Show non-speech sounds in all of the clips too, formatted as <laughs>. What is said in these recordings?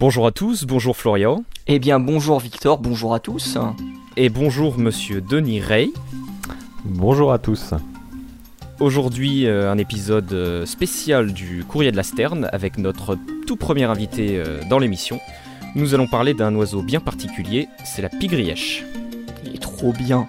Bonjour à tous, bonjour Florian. Eh bien bonjour Victor, bonjour à tous. Et bonjour monsieur Denis Rey. Bonjour à tous. Aujourd'hui, euh, un épisode euh, spécial du Courrier de la Sterne avec notre tout premier invité euh, dans l'émission. Nous allons parler d'un oiseau bien particulier, c'est la pigrièche. Il est trop bien.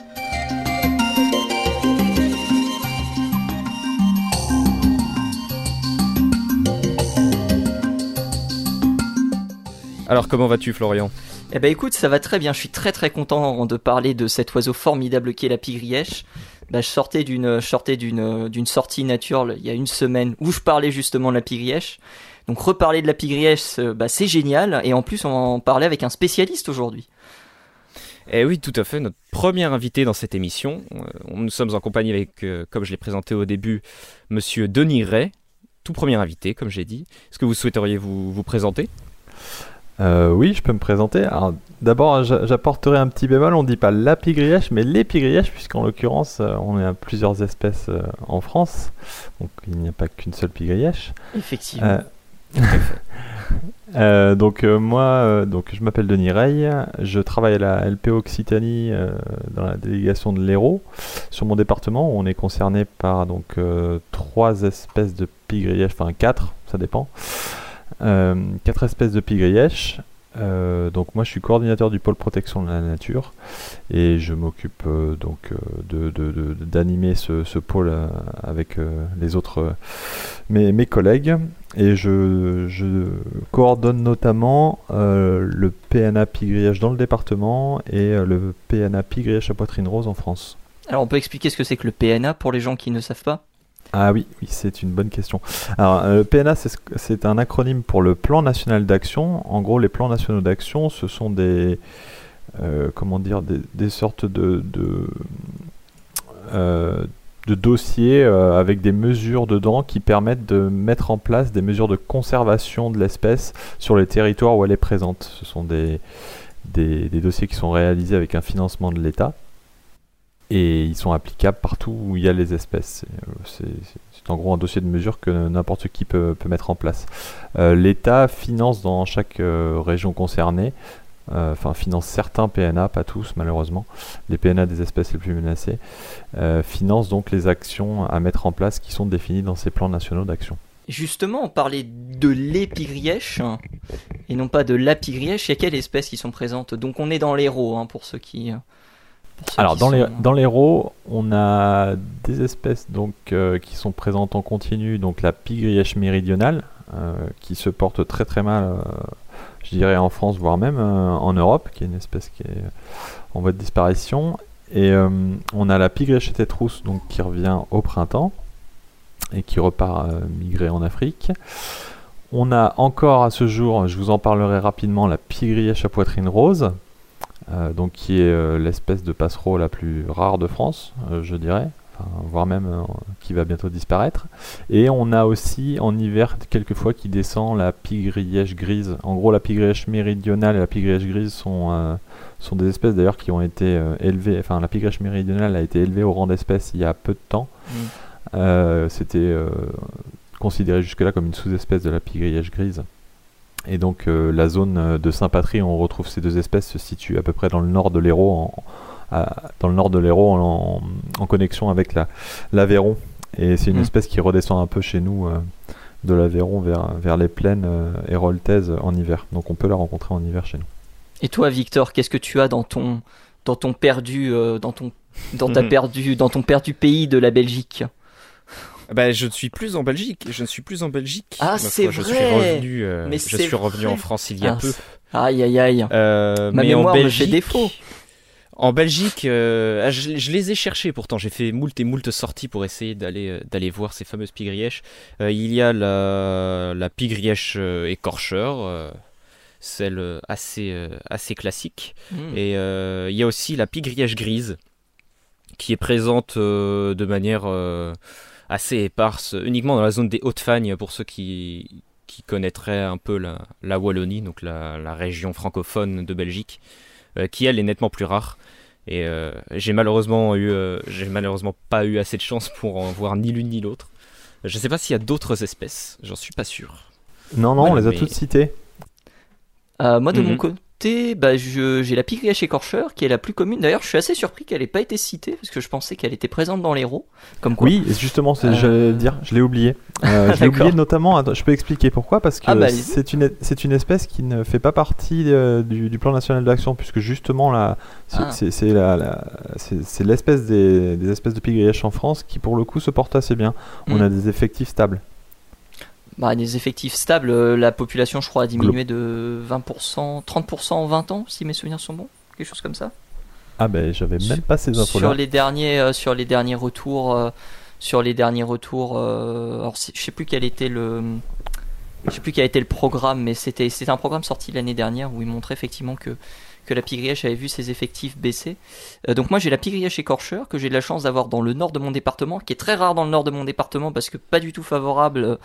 Alors comment vas-tu Florian? Eh ben écoute, ça va très bien. Je suis très très content de parler de cet oiseau formidable qui est la pigrièche. Bah, je sortais d'une je sortais d'une d'une sortie nature il y a une semaine où je parlais justement de la pigrièche. Donc reparler de la pigrièche, bah, c'est génial et en plus on en parler avec un spécialiste aujourd'hui. Eh oui, tout à fait. Notre premier invité dans cette émission. Euh, nous sommes en compagnie avec, euh, comme je l'ai présenté au début, Monsieur Denis Ray, tout premier invité, comme j'ai dit. Est-ce que vous souhaiteriez vous, vous présenter? Euh, oui, je peux me présenter. Alors, d'abord, j'a- j'apporterai un petit bémol. On dit pas la pigrièche, mais les pigrièches, puisqu'en l'occurrence, euh, on est à plusieurs espèces euh, en France. Donc, il n'y a pas qu'une seule pigrièche. Effectivement. <laughs> Euh, donc euh, moi, euh, donc je m'appelle Denis Rey, je travaille à la LPO Occitanie dans la délégation de l'Hérault. Sur mon département, on est concerné par donc trois espèces de pigrièches, enfin quatre, ça dépend. Euh, quatre espèces de pigrièches. Euh, donc moi je suis coordinateur du pôle protection de la nature et je m'occupe euh, donc d'animer ce, pôle avec les autres mes, collègues et je, coordonne notamment le PNA pigrièche dans le département et le PNA pigrièche à poitrine rose en France. Alors on peut expliquer ce que c'est que le PNA pour les gens qui ne savent pas? Ah oui, c'est une bonne question. Alors, euh, le PNA, c'est ce- c'est un acronyme pour le Plan National d'Action. En gros, les plans nationaux d'action, ce sont des, euh, comment dire, des, sortes de, euh, dossiers euh, avec des mesures dedans qui permettent de mettre en place des mesures de conservation de l'espèce sur les territoires où elle est présente. Ce sont des dossiers qui sont réalisés avec un financement de l'État et ils sont applicables partout où il y a les espèces. C'est, euh, C'est en gros un dossier de mesure que n'importe qui peut, peut mettre en place. Euh, L'État finance dans chaque euh, région concernée, enfin finance certains PNA, pas tous malheureusement, les PNA des espèces les plus menacées, finance donc les actions à mettre en place qui sont définies dans ces plans nationaux d'action. Justement, on parlait de hein, et non pas de la pigrièche. Il y a quelles espèces qui sont présentes? Donc on est dans l'héros hein, pour ceux qui. Alors dans les, dans les on a des espèces donc euh, qui sont présentes en continu, donc la pigrièche méridionale euh, qui se porte très très mal, euh, je dirais en France voire même en Europe, qui est une espèce qui est en voie de disparition. Et on a la pigrièche à tête rousse donc qui revient au printemps et qui repart migrer en Afrique. On a encore à ce jour, je vous en parlerai rapidement, la pigrièche à poitrine rose, euh, donc qui est euh, l'espèce de passereau la plus rare de France, euh, je dirais, enfin, voire même qui va bientôt disparaître. Et on a aussi en hiver quelquefois qui descend la pigrièche grise. En gros, la pigrièche méridionale et la pigrièche grise sont, sont des espèces d'ailleurs qui ont été élevées. Enfin, la pigrièche méridionale a été élevée au rang d'espèce il y a peu de temps. Mm. C'était considéré jusque-là comme une sous-espèce de la pigrièche grise. Et donc euh, la zone euh, de Saint-Patry où on retrouve ces deux espèces se situe à peu près dans le nord de l'Hérault, en, à- dans le nord de l'Hérault en, en connexion avec la- l'Aveyron. Et c'est une Mm. espèce qui redescend un peu chez nous euh, de l'Aveyron vers, vers les plaines euh, héroltaises en hiver. Donc on peut la rencontrer en hiver chez nous. Et toi, Victor, qu'est-ce que tu as dans ton dans ton perdu euh, dans ton dans ta Mhm. perdu dans ton perdu pays de la Belgique? Bah, je ne suis plus en Belgique. Je ne suis plus en Belgique. Ah, c'est foi, Je suis vrai. revenu. euh, Mais je suis revenu vrai. en France il y a Ah, peu. Aïe aïe aïe. Euh, Ma mais en mémoire me fait Belgique, défaut. En Belgique, euh, ah, je, je les ai cherchés pourtant. J'ai fait moult et moult sorties pour essayer d'aller euh, d'aller voir ces fameuses pigrièches. Il y a la, la pigrièche écorcheur, celle assez assez classique. Mm. Et euh, il y a aussi la pigrièche grise, qui est présente euh, de manière euh, assez éparse, uniquement dans la zone des Hautes-Fagnes, pour ceux qui, qui connaîtraient un peu la, la Wallonie, donc la, la région francophone de Belgique, euh, qui elle est nettement plus rare. Et euh, j'ai malheureusement eu, euh, j'ai malheureusement pas eu assez de chance pour en voir ni l'une ni l'autre. Je sais pas s'il y a d'autres espèces, j'en suis pas sûr. Non, non, on les a mais- toutes citées. moi de mon Mhm. Bah, je- j'ai la pigrièche écorcheur qui est la plus commune. D'ailleurs, je suis assez surpris qu'elle ait pas été citée parce que je pensais qu'elle était présente dans l'héros. Comme quoi. Oui, justement, c'est Euh, j'allais dire, je l'ai oublié. Euh, je l'ai <laughs> oublié notamment, je peux expliquer pourquoi, parce que Ah bah, c'est une, c'est une espèce qui ne fait pas partie euh, du, du plan national d'action, puisque justement, là, c'est Ah. c'est- c'est la- la- c'est- l'espèce des, des espèces de pigrièches en France qui, pour le coup, se porte assez bien. On Mm. a des effectifs stables. Bah, des effectifs stables, euh, la population, je crois, a diminué de 20%, 30% en 20 ans, si mes souvenirs sont bons. Quelque chose comme ça. Ah ben, j'avais même pas ces sur infos-là. les derniers euh, sur les derniers retours euh, sur les derniers retours euh, alors je sais plus quel était le je sais plus quel était le programme mais c'était c'était un programme sorti l'année dernière où il montrait effectivement que la pigrièche avait vu ses effectifs baisser. Euh, donc moi j'ai la pigrièche écorcheur que j'ai de la chance d'avoir dans le nord de mon département, qui est très rare dans le nord de mon département parce que pas du tout favorable.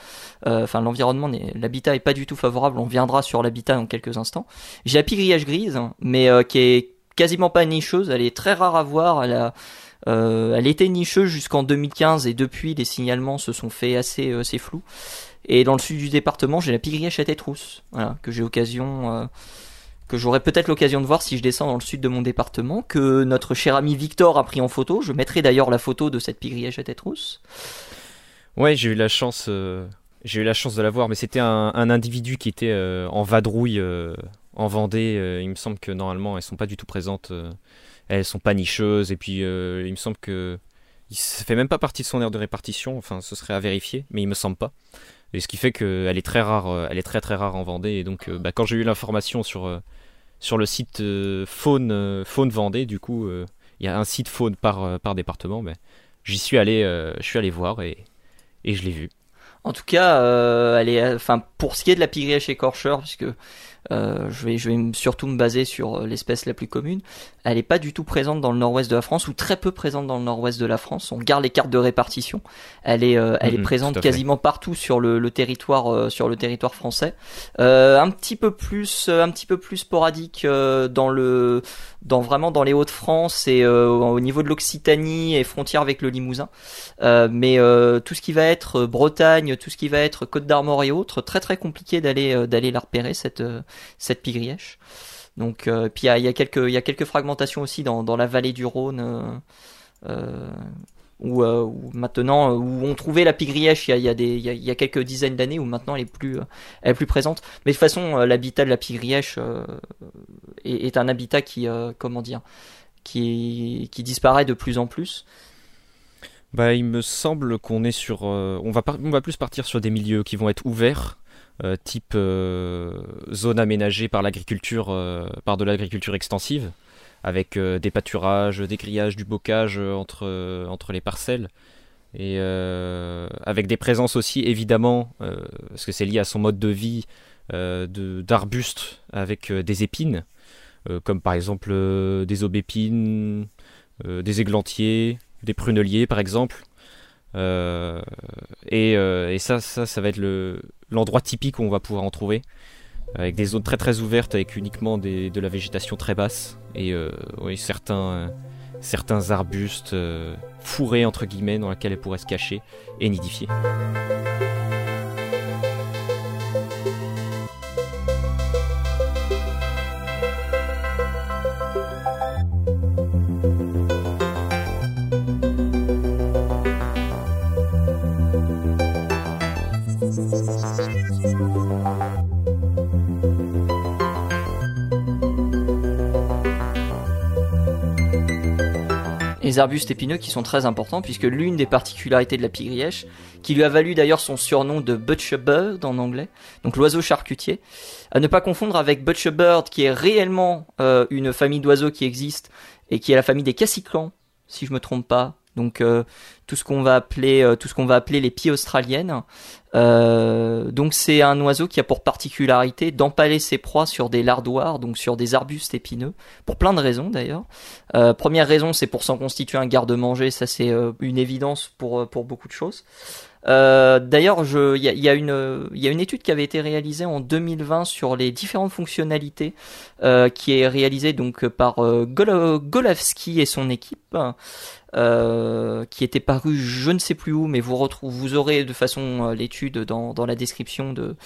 euh, Enfin l'environnement, l'habitat est pas du tout favorable. On viendra sur l'habitat dans quelques instants. J'ai la pigrièche grise, mais euh, qui est quasiment pas nicheuse. Elle est très rare à voir. Elle était nicheuse jusqu'en 2015 et depuis les signalements se sont faits assez, euh, flous. Et dans le sud du département, j'ai la pigrièche à tête rousse, que j'ai occasion, que j'aurai peut-être l'occasion de voir si je descends dans le sud de mon département, que notre cher ami Victor a pris en photo. Je mettrai d'ailleurs la photo de cette pigrièche à tête rousse. Ouais, j'ai eu la chance, euh, j'ai eu la chance de la voir, mais c'était un, individu qui était euh, en vadrouille euh, en Vendée. il me semble que normalement elles sont pas du tout présentes, elles sont pas nicheuses, et puis il me semble que ça fait même pas partie de son aire de répartition. Enfin, ce serait à vérifier, mais il me semble pas. Et ce qui fait qu'elle est très rare, euh, elle est très très rare en Vendée. Et donc, euh, bah, quand j'ai eu l'information sur euh, sur le site faune faune Vendée, du coup, il y a un site faune par par département. Ben, j'y suis allé, je suis allé voir et et je l'ai vu. En tout cas, euh, enfin, pour ce qui est de la pigrièche écorcheur, puisque euh, je vais, je vais surtout me baser sur euh, l'espèce la plus commune. Elle est pas du tout présente dans le nord-ouest de la France ou très peu présente dans le nord-ouest de la France. On regarde les cartes de répartition. Elle est, euh, elle Mhm, est présente à fait. quasiment partout sur le, le territoire, euh, sur le territoire français. Euh, un petit peu plus, un petit peu plus sporadique dans le, dans vraiment dans les Hauts-de-France et au niveau de l'Occitanie et frontière avec le Limousin. Euh, mais euh, tout ce qui va être Bretagne, tout ce qui va être Côte d'Armor et autres, très très compliqué d'aller d'aller la repérer cette cette pigrièche. Donc euh, puis il y y a quelques fragmentations aussi dans la vallée du Rhône. euh, euh, où, maintenant où on trouvait la pigrièche il y a, y a des y quelques dizaines d'années où maintenant elle est plus elle est plus présente mais de toute façon l'habitat de la pigrièche est, un habitat qui comment dire qui disparaît de plus en plus Bah, il me semble qu'on est sur. on, va on va plus partir sur des milieux qui vont être ouverts, type euh, zone aménagée par l'agriculture, euh, par de l'agriculture extensive, avec euh, des pâturages, des grillages, du bocage euh, entre, euh, les parcelles. Et euh, avec des présences aussi, évidemment, euh, parce que c'est lié à son mode de vie, euh, d'arbustes avec euh, des épines, euh, comme par exemple euh, des aubépines, euh, des églantiers, des pruneliers par exemple. Euh, et, euh, et ça, ça, ça va être le- l'endroit typique où on va pouvoir en trouver, avec des zones très très ouvertes, avec uniquement de la végétation très basse, et euh, certains, euh, certains arbustes euh, fourrés entre guillemets dans lesquels elles pourraient se cacher et nidifier. Arbustes épineux qui sont très importants puisque l'une des particularités de la pigrièche, qui lui a valu d'ailleurs son surnom de butcherbird en anglais, donc l'oiseau charcutier, à ne pas confondre avec butcherbird qui est réellement euh, une famille d'oiseaux qui existe et qui est la famille des cassiclans, si je me trompe pas. Donc euh, tout ce qu'on va appeler euh, tout ce qu'on va appeler les pies australiennes. Euh, donc c'est un oiseau qui a pour particularité d'empaler ses proies sur des lardoirs, donc sur des arbustes épineux, pour plein de raisons d'ailleurs. Euh, première raison, c'est pour s'en constituer un garde-manger, ça c'est une évidence pour pour beaucoup de choses. Euh, D'ailleurs, il y a, une, étude qui avait été réalisée en 2020 sur les différentes fonctionnalités, euh, qui est réalisée donc par euh, Golavski et son équipe, euh, qui était paru je ne sais plus où, mais vous retrouvez, vous aurez de façon l'étude dans la description de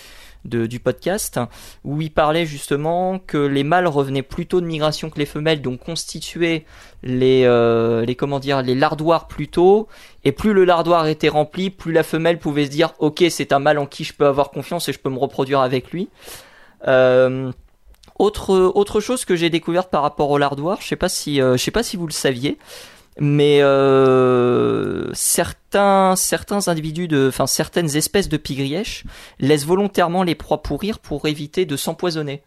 de, du podcast, où il parlait justement que les mâles revenaient plus tôt de migration que les femelles, donc constituaient les, euh, les comment dire, les lardoirs plus tôt, et plus le lardoir était rempli, plus la femelle pouvait se dire, ok, c'est un mâle en qui je peux avoir confiance et je peux me reproduire avec lui. Euh, autre autre chose que j'ai découverte par rapport au lardoir, je sais pas si euh, je sais pas si vous le saviez, mais euh, certains certains individus de enfin certaines espèces de pigrièches laissent volontairement les proies pourrir pour éviter de s'empoisonner.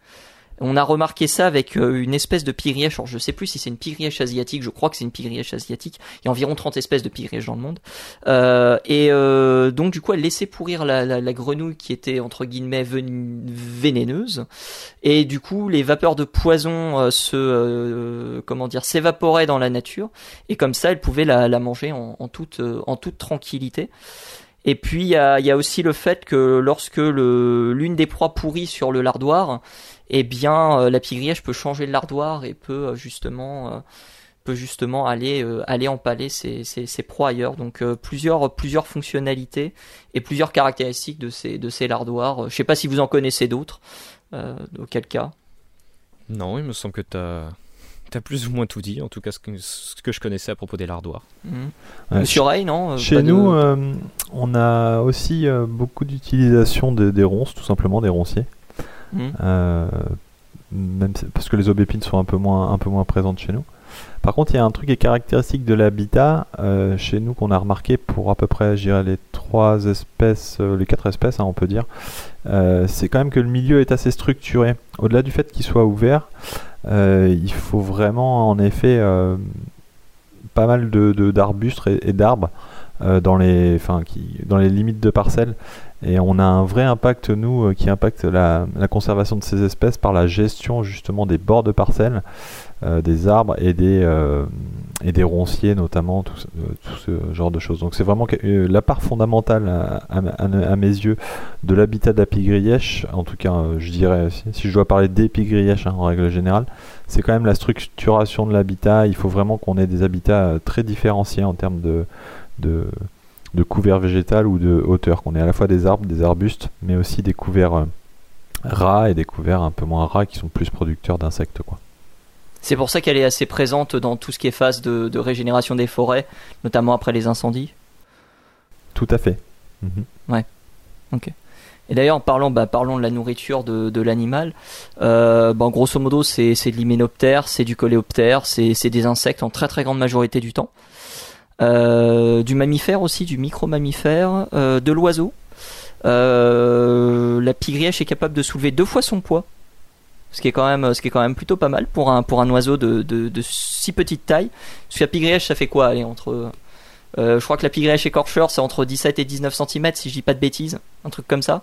On a remarqué ça avec euh, une espèce de pigrièche. Alors je sais plus si c'est une pigrièche asiatique. Je crois que c'est une pigrièche asiatique. Il y a environ 30 espèces de pigrièches dans le monde. Euh, et euh, donc du coup, elle laissait pourrir la, grenouille qui était entre guillemets vénéneuse. Et du coup, les vapeurs de poison se comment dire s'évaporaient dans la nature. Et comme ça, elle pouvait la, manger en, toute tranquillité. Et puis il y a, aussi le fait que lorsque l'une des proies pourrit sur le lardoir, eh bien euh, la pigrièche peut changer de lardoir et peut euh, justement euh, peut justement aller aller empaler ses, ses, ses, proies ailleurs. Donc plusieurs plusieurs fonctionnalités et plusieurs caractéristiques de ces de ces lardoirs. Je sais pas si vous en connaissez d'autres. auquel cas. Non, il me semble que tu as as plus ou moins tout dit, en tout cas ce que, ce que je connaissais à propos des lardoirs. Mmh. Monsieur Ray, non Chez nous, de... euh, on a aussi euh, beaucoup d'utilisation de, des ronces, tout simplement des ronciers. Mmh. Euh, parce que les aubépines sont un peu moins, présentes chez nous. Par contre, il y a un truc qui est caractéristique de l'habitat euh, chez nous qu'on a remarqué pour à peu près, les trois espèces, euh, les quatre espèces, hein, on peut dire. C'est quand même que le milieu est assez structuré. Au-delà du fait qu'il soit ouvert, il faut vraiment, en effet, pas mal de d'arbustes et, d'arbres dans les, dans les limites de parcelles. Et on a un vrai impact, nous, qui impacte la, conservation de ces espèces par la gestion justement des bords de parcelles, euh, des arbres et des, euh, et des ronciers notamment, tout, euh, ce genre de choses. Donc c'est vraiment la part fondamentale à mes yeux de l'habitat d'Apigrièche, en tout cas je dirais, si, si, je dois parler d'Épigrièche hein, en règle générale, c'est quand même la structuration de l'habitat. Il faut vraiment qu'on ait des habitats très différenciés en termes de, de de couvert végétal ou de hauteur, qu'on ait à la fois des arbres, des arbustes, mais aussi des couverts euh, ras et des couverts un peu moins ras qui sont plus producteurs d'insectes. quoi. C'est pour ça qu'elle est assez présente dans tout ce qui est phase de, de, régénération des forêts, notamment après les incendies? Tout à fait. Mmh. Ouais, ok. Et d'ailleurs, parlons, bah, parlons de la nourriture de, de l'animal. Euh, bon, grosso modo, c'est de l'hyménoptère, c'est du coléoptère, c'est des insectes en très très grande majorité du temps. Euh, du mammifère aussi, du micro-mammifère, euh, de l'oiseau. Euh, la pigrièche est capable de soulever deux fois son poids, ce qui est quand même, quand plutôt pas mal pour un oiseau de, si petite taille. Parce que la pigrièche, ça fait quoi entre je crois que la pigrièche écorcheur, c'est entre 17 et 19 cm, si je dis pas de bêtises, un truc comme ça.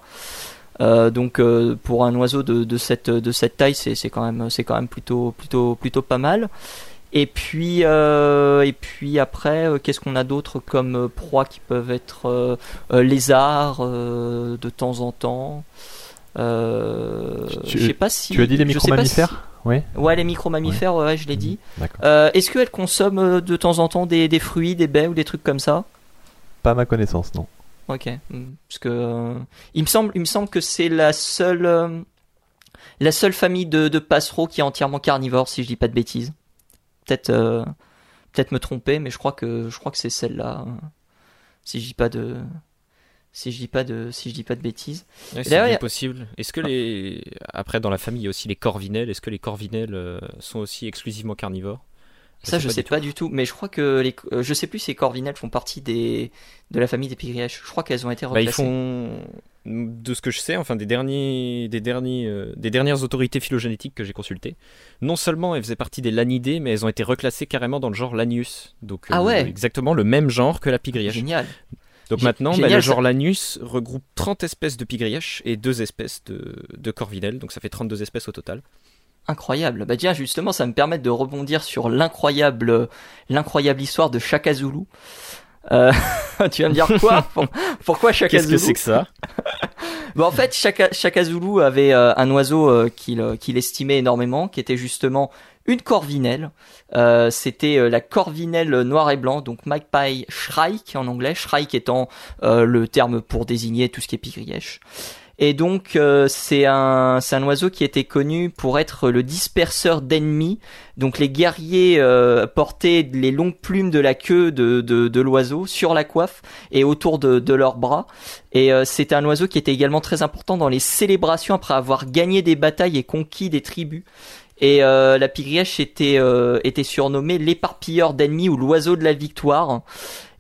Donc pour un oiseau de, cette taille, c'est quand même quand même plutôt plutôt plutôt pas mal. Et puis, euh, et puis après, euh, qu'est-ce qu'on a d'autre comme euh, proies qui peuvent être lézards de temps en temps tu, Je sais pas si. Tu as dit les micro-mammifères si... Oui. Ouais, les micro-mammifères, ouais. ouais, je l'ai dit. Est-ce qu'elles consomment de temps en temps des, des, fruits, des baies ou des trucs comme ça? Pas à ma connaissance, non. Ok. Parce que il me semble, il me semble que c'est la seule, la seule famille de, de passereaux qui est entièrement carnivore, si je dis pas de bêtises peut-être euh, peut-être me tromper, mais je crois que je crois que c'est celle-là. Hein. Si je dis pas de si je dis pas de si je dis pas de bêtises. Ouais, c'est a... possible. Est-ce que les après dans la famille il y a aussi les corvinelles Est-ce que les corvinelles euh, sont aussi exclusivement carnivores? Ça, je sais pas du tout, mais je crois que les, euh, je sais plus si les corvinelles font partie des, de la famille des pigrièches. Je crois qu'elles ont été. Bah, ils font, de ce que je sais, enfin des derniers, des derniers, euh, des dernières autorités phylogénétiques que j'ai consultées, non seulement elles faisaient partie des Lanidés, mais elles ont été reclassées carrément dans le genre Lanius. Donc ah ouais. euh, exactement le même genre que la pigrièche. Génial. Donc G maintenant, bah, le genre ça... Lanius regroupe 30 espèces de pigrièches et 2 espèces de, de donc ça fait 32 espèces au total. Incroyable. Bah tiens, justement, ça me permet de rebondir sur l'incroyable, l'incroyable histoire de Chaka Zulu. Euh, <laughs> tu vas me dire quoi? Pourquoi Chaka Qu'est-ce que c'est que ça? <laughs> Bon, En fait, Chaka, Chaka Zulu avait euh, un oiseau euh, qu'il estimait énormément, qui était justement une corvinelle. Euh, C'était la corvinelle noir et blanc, donc Magpie Shrike en anglais, Shrike étant le terme pour désigner tout ce qui est pigrièche. Et donc euh, c'est un c'est un oiseau qui était connu pour être le disperseur d'ennemis. Donc les guerriers euh, portaient les longues plumes de la queue de, de, l'oiseau sur la coiffe et autour de, de leurs bras. Et euh, c'était un oiseau qui était également très important dans les célébrations après avoir gagné des batailles et conquis des tribus. Et euh, la pigrièche était euh, était surnommée l'éparpilleur d'ennemis ou l'oiseau de la victoire.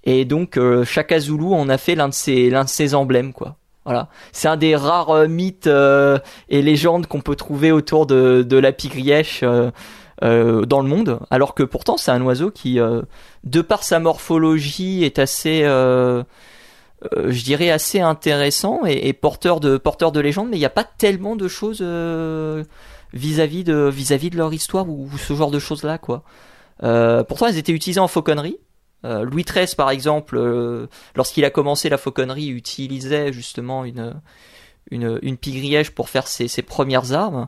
Et donc euh, Chaka Zulu en a fait l'un de ses l'un de ses emblèmes quoi. Voilà, c'est un des rares euh, mythes euh, et légendes qu'on peut trouver autour de de la pigrièche euh, dans le monde. Alors que pourtant c'est un oiseau qui, de par sa morphologie, est assez je dirais assez intéressant et, et porteur de porteur de légende, mais il n'y a pas tellement de choses vis-à-vis de vis-à-vis de leur histoire ou, ou ce genre de choses là quoi. Pourtant, elles étaient utilisées en fauconnerie. Euh, Louis XIII, par exemple, euh, lorsqu'il a commencé la fauconnerie, utilisait justement une une, pigrièche pour faire ses, ses premières armes.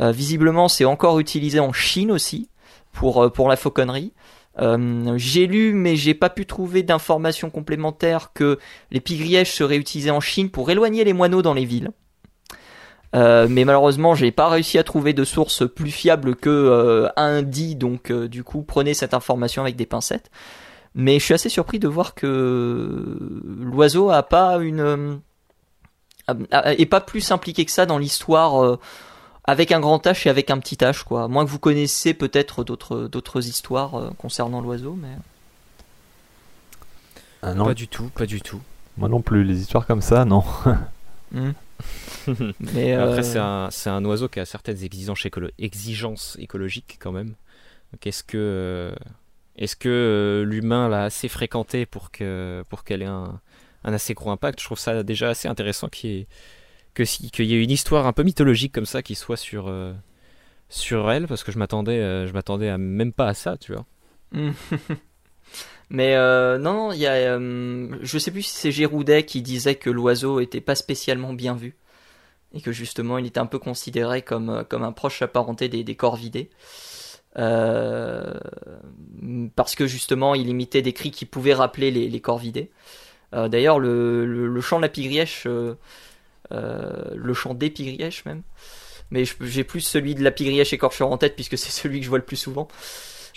Euh, visiblement, c'est encore utilisé en Chine aussi pour pour la fauconnerie. J'ai lu, mais j'ai pas pu trouver d'informations complémentaires que les pigrièches seraient utilisées en Chine pour éloigner les moineaux dans les villes. Mais malheureusement, j'ai pas réussi à trouver de source plus fiable que euh, un dit, donc du coup, prenez cette information avec des pincettes. Mais je suis assez surpris de voir que l'oiseau a pas une euh, est pas plus impliqué que ça dans l'histoire euh, avec un grand H et avec un petit H quoi. Moins que vous connaissez peut-être d'autres d'autres histoires euh, concernant l'oiseau, mais Ah non, Pas du tout, pas du tout. moi non plus. Les histoires comme ça, non. <laughs> Hmm. <laughs> mais euh, Après, c'est un, c'est un oiseau qui a certaines exigences, écolo- exigences écologiques quand même. Donc, est-ce que, euh, est-ce que euh, l'humain l'a assez fréquenté pour que, pour qu'elle ait un, assez gros impact? Je trouve ça déjà assez intéressant qu'il y ait, que si, qu'il y ait une histoire un peu mythologique comme ça qui soit sur, euh, sur elle, parce que je m'attendais, euh, je m'attendais à même pas à ça, tu vois. Hmm. <laughs> Mais non, il y a, je sais plus si c'est Giroudet qui disait que l'oiseau était pas spécialement bien vu et que justement il était un peu considéré comme comme un proche apparenté des, des corvidés. Euh, parce que justement il imitait des cris qui pouvaient rappeler les, les corvidés. Euh, D'ailleurs le, chant de la pigrièche, euh, euh, le chant des pigrièches même, mais j'ai plus celui de la pigrièche écorcheur en tête puisque c'est celui que je vois le plus souvent.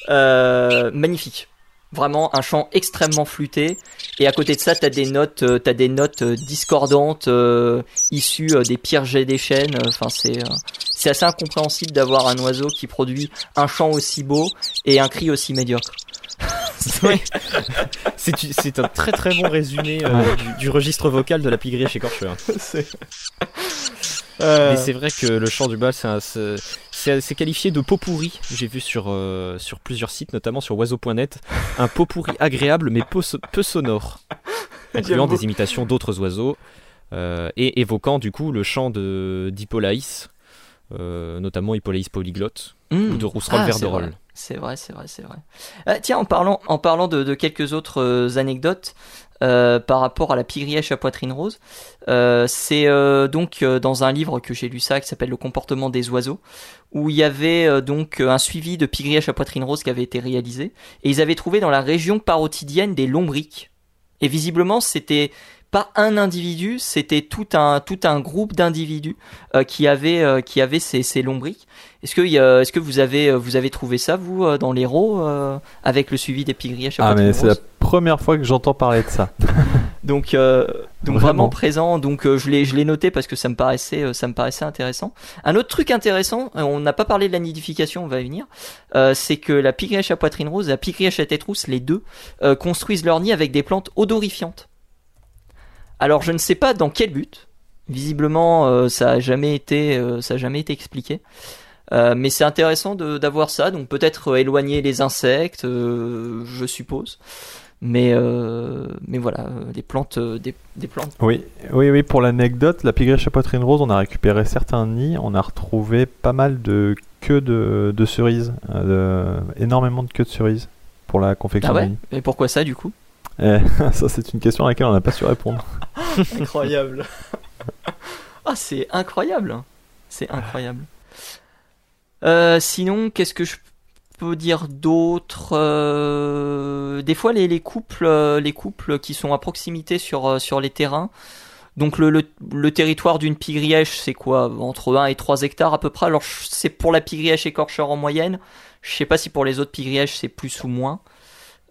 Magnifique. Vraiment un chant extrêmement flûté. Et à côté de ça, t'as des notes, t'as des notes discordantes issues des pires jets des chaînes. Enfin, c'est c'est assez incompréhensible d'avoir un oiseau qui produit un chant aussi beau et un cri aussi médiocre. <laughs> C'est, un très très bon résumé euh, du, du registre vocal de la pigrièche écorcheur. <laughs> Mais c'est vrai que le chant du bal, c'est, qualifié de pot pourri. J'ai vu sur, euh, sur plusieurs sites, notamment sur oiseau.net, un pot pourri agréable mais peu, so- peu sonore, <laughs> incluant des imitations d'autres oiseaux euh, et évoquant du coup le chant de, d'Hippolaïs, euh, notamment Hippolaïs polyglotte Mmh. ou de Rousserol Ah, c'est Verderol. vrai. C'est vrai, c'est vrai, c'est vrai. Euh, tiens, en parlant, en parlant de, de quelques autres euh, anecdotes euh, par rapport à la pigrièche à poitrine rose, c'est donc dans un livre que j'ai lu ça qui s'appelle Le comportement des oiseaux, où il y avait donc un suivi de pigrièche à poitrine rose qui avait été réalisé, et ils avaient trouvé dans la région parotidienne des lombriques. Et visiblement, c'était pas un individu, c'était tout un tout un groupe d'individus euh, qui avaient euh, qui avaient ces, ces lombriques. Est-ce que a- est-ce que vous avez euh, vous avez trouvé ça vous euh, dans l'héros euh, avec le suivi des pigrièches à Ah, poitrine mais c'est la première fois que j'entends parler de ça. <laughs> donc euh, donc Vraiment. vraiment présent donc euh, je l'ai je l'ai noté parce que ça me paraissait euh, ça me paraissait intéressant un autre truc intéressant euh, on n'a pas parlé de la nidification on va y venir euh, c'est que la pigrièche à poitrine rose la pigrièche à tête rousse les deux euh, construisent leur nid avec des plantes odorifiantes alors je ne sais pas dans quel but visiblement euh, ça a jamais été euh, ça a jamais été expliqué Euh, mais c'est intéressant de- d'avoir ça donc peut-être éloigner les insectes je suppose mais euh, mais voilà des plantes des, des plantes Oui, oui, oui. Pour l'anecdote, la pigrièche à poitrine rose, on a récupéré certains nids. On a retrouvé pas mal de queues de, de cerises, de- énormément de queues de cerises pour la confection ah ouais nids. et pourquoi ça du coup? Eh, <laughs> ça, c'est une question à laquelle on n'a pas su répondre. <laughs> incroyable ah c'est incroyable c'est incroyable Euh, sinon qu'est-ce que je peux dire d'autre Euh, des fois les, les couples euh, les couples qui sont à proximité sur euh, sur les terrains Donc le, le, territoire d'une pigrièche, c'est quoi? Entre 1 et 3 hectares à peu près? Alors c'est pour la pigrièche écorcheur en moyenne. Je sais pas si pour les autres pigrièches c'est plus ou moins.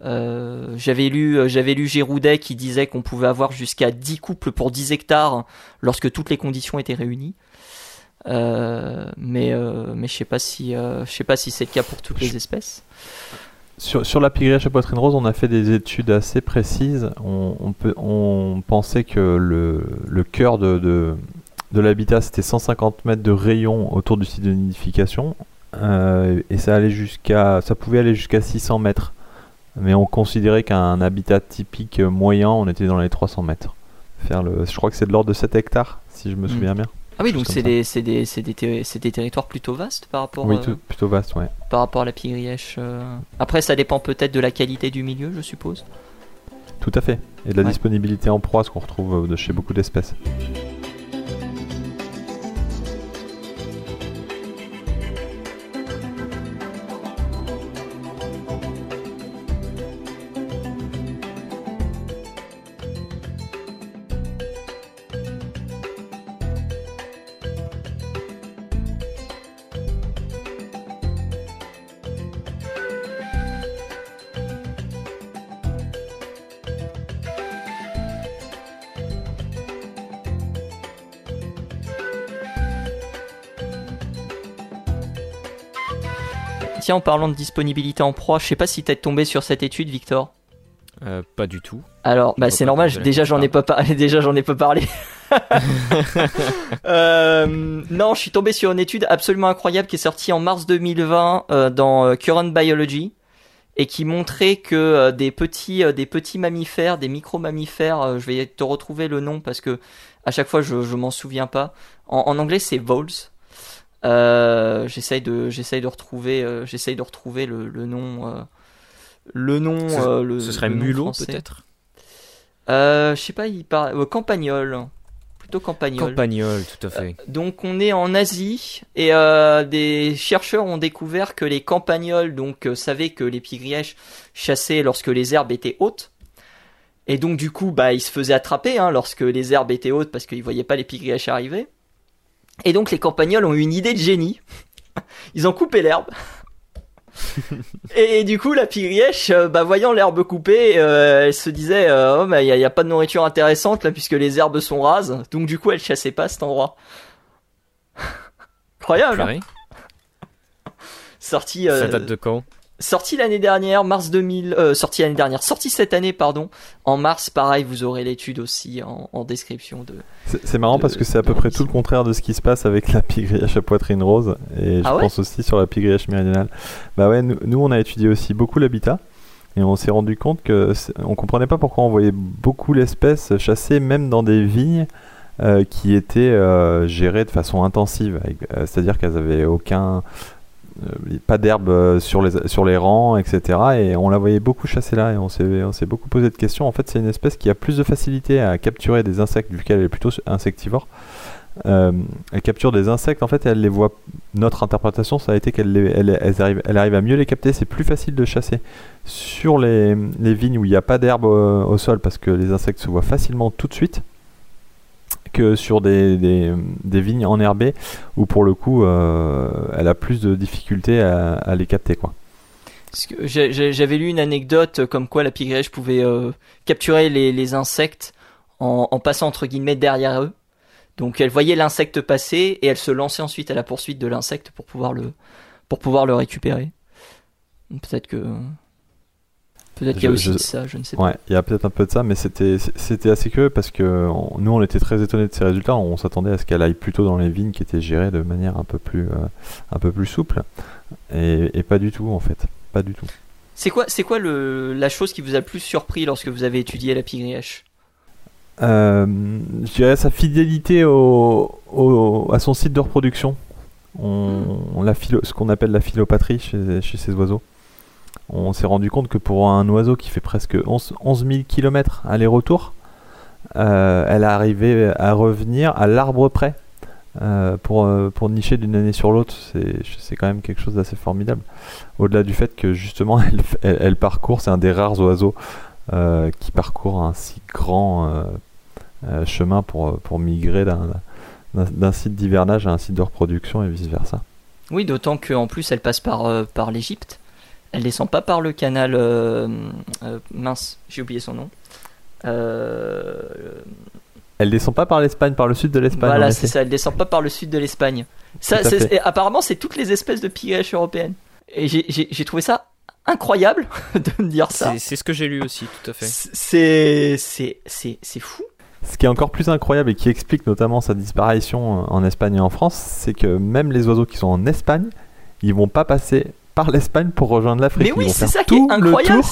Euh, j'avais lu, euh, j'avais lu Géroudet qui disait qu'on pouvait avoir jusqu'à 10 couples pour 10 hectares lorsque toutes les conditions étaient réunies. Euh, mais mais je sais pas si je sais pas si c'est le cas pour toutes les espèces. Sur, sur la pigrièche à poitrine rose, on a fait des études assez précises. On, peut, on pensait que le, le cœur de, de, de l'habitat c'était 150 mètres de rayon autour du site de nidification et ça allait jusqu'à ça pouvait aller jusqu'à 600 mètres mais on considérait qu'un habitat typique moyen, on était dans les 300 mètres. Faire le, je crois que c'est de l'ordre de 7 hectares, si je me hmm. souviens bien. Ah oui, donc c'est des, des, des, des, territoires plutôt vastes par rapport. Oui, euh, plutôt vastes, ouais. Par rapport à la Pigrièche. Euh. Après, ça dépend peut-être de la qualité du milieu, je suppose. Tout à fait. Et de la disponibilité en proie, ce qu'on retrouve de chez beaucoup d'espèces. Tiens, en parlant de disponibilité en proie, je sais pas si t'es tombé sur cette étude, Victor. Euh, pas du tout. Alors, bah c'est normal. <laughs> Déjà, j'en ai pas parlé. Déjà, j'en ai pas parlé. Euh, non, je suis tombé sur une étude absolument incroyable qui est sortie en mars 2020 euh, dans Current Biology et qui montrait que des petits, des petits mammifères, des micro mammifères, je vais te retrouver le nom parce que à chaque fois je, je m'en souviens pas. En, en anglais, c'est voles. Euh, j'essaye de j'essaye de retrouver euh, j'essaye de retrouver le, le nom euh, le nom ce, le, ce serait mulot peut-être? Je sais pas il parle campagnol. Plutôt campagnol. Campagnol tout à fait. donc on est en Asie et des chercheurs ont découvert que les campagnols donc savaient que les pigrièches chassaient lorsque les herbes étaient hautes. Et donc du coup bah ils se faisaient attraper hein, lorsque les herbes étaient hautes parce qu'ils voyaient pas les pigrièches arriver et donc les campagnols ont eu une idée de génie. <laughs> Ils ont coupé l'herbe. <laughs> et du coup, la pigrièche, euh, bah, voyant l'herbe coupée, euh, elle se disait, euh, oh, bah, il n'y a, pas de nourriture intéressante là, puisque les herbes sont rases. Donc du coup, elle chassait pas cet endroit. <laughs> Incroyable. Hein Sorti. Ça date de quand? Sorti l'année dernière, mars 2000, euh, sorti l'année dernière, sorti cette année, pardon. En mars, pareil, vous aurez l'étude aussi en, description de. C'est marrant parce que c'est à peu près tout le contraire de ce qui se passe avec la pigrièche à poitrine rose, et je ah pense aussi sur la pigrièche méridionale. Bah ouais, nous, on a étudié aussi beaucoup l'habitat. Et on s'est rendu compte que on comprenait pas pourquoi on voyait beaucoup l'espèce chasser même dans des vignes euh, qui étaient euh, gérées de façon intensive, c'est-à-dire qu'elles avaient aucun euh, pas d'herbe euh, sur les, rangs, etc. Et on la voyait beaucoup chasser là et on s'est beaucoup posé de questions. En fait, c'est une espèce qui a plus de facilité à capturer des insectes vu qu'elle est plutôt insectivore. Euh, elle capture des insectes en fait elle les voit. Notre interprétation, ça a été qu'elle elle, arrive, à mieux les capter. C'est plus facile de chasser sur les, les vignes où il n'y a pas d'herbe au sol parce que les insectes se voient facilement tout de suite que sur des, des, vignes enherbées où pour le coup euh, elle a plus de difficultés à, les capter quoi. J'avais lu une anecdote comme quoi la pigrièche pouvait euh, capturer les, les insectes en, en, passant entre guillemets derrière eux. Donc elle voyait l'insecte passer et elle se lançait ensuite à la poursuite de l'insecte pour pouvoir le pour pouvoir le récupérer. Peut-être que Peut-être qu'il y a aussi ça, je ne sais pas. Ouais, il y a peut-être un peu de ça, mais c'était assez curieux parce que nous on était très étonnés de ces résultats. On s'attendait à ce qu'elle aille plutôt dans les vignes qui étaient gérées de manière un peu plus euh, un peu plus souple, et, pas du tout en fait, pas du tout. C'est quoi c'est quoi le la chose qui vous a le plus surpris lorsque vous avez étudié la pigrièche euh, Je dirais sa fidélité au, au, à son site de reproduction. On, on la ce qu'on appelle la philopatrie chez, chez ces oiseaux on s'est rendu compte que pour un oiseau qui fait presque 11, 000 km aller-retour, euh, elle a arrivé à revenir à l'arbre près euh, pour, euh, pour nicher d'une année sur l'autre. C'est quand même quelque chose d'assez formidable. Au-delà du fait que justement <laughs> elle, parcourt, c'est un des rares oiseaux qui parcourt un si grand, chemin pour, migrer d'un site d'hivernage à un site de reproduction et vice versa. Oui, d'autant qu'en plus elle passe par, par l'Égypte. Elle descend pas par le canal mince, j'ai oublié son nom. Elle descend pas par l'Espagne, par le sud de l'Espagne. Voilà, c'est ça. Elle descend pas par le sud de l'Espagne. Ça, apparemment, c'est toutes les espèces de pigèches européennes. Et j'ai trouvé ça incroyable <laughs> de me dire ça. C'est ce que j'ai lu aussi, tout à fait. C'est c'est fou. Ce qui est encore plus incroyable et qui explique notamment sa disparition en Espagne et en France, c'est que même les oiseaux qui sont en Espagne, ils vont pas passer par l'Espagne pour rejoindre l'Afrique. Mais oui, c'est ça qui est incroyable.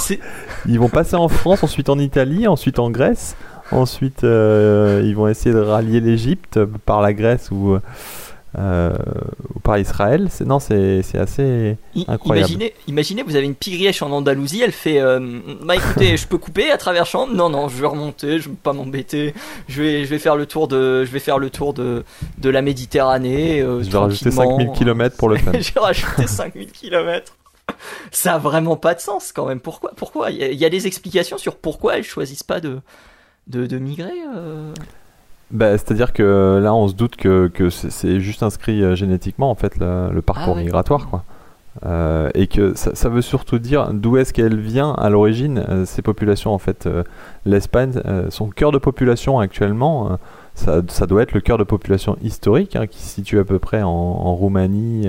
Ils vont passer en France, ensuite en Italie, ensuite en Grèce, ensuite euh, ils vont essayer de rallier l'Égypte par la Grèce ou euh, par Israël. C'est, non, c'est, assez incroyable. Imaginez, imaginez, vous avez une pigrièche en Andalousie, elle fait euh, Bah écoutez, je peux couper à travers champ Non, non, je vais remonter, je vais pas m'embêter. Je vais, je vais faire le tour de, je vais faire le tour de, de la Méditerranée. Euh, je vais rajouter 5000 km pour le <laughs> faire. J'ai rajouté 5000 km. Ça a vraiment pas de sens quand même. Pourquoi Pourquoi? Il y, a des explications sur pourquoi elles choisissent pas de, de, de migrer euh? Bah, C'est-à-dire que là, on se doute que, que c'est juste inscrit euh, génétiquement, en fait, le parcours ah migratoire. Quoi. Euh, et que ça, ça, veut surtout dire d'où est-ce qu'elle vient à l'origine, euh, ces populations. En fait, l'Espagne, son cœur de population actuellement, ça, ça, doit être le cœur de population historique, hein, qui se situe à peu près en, en Roumanie,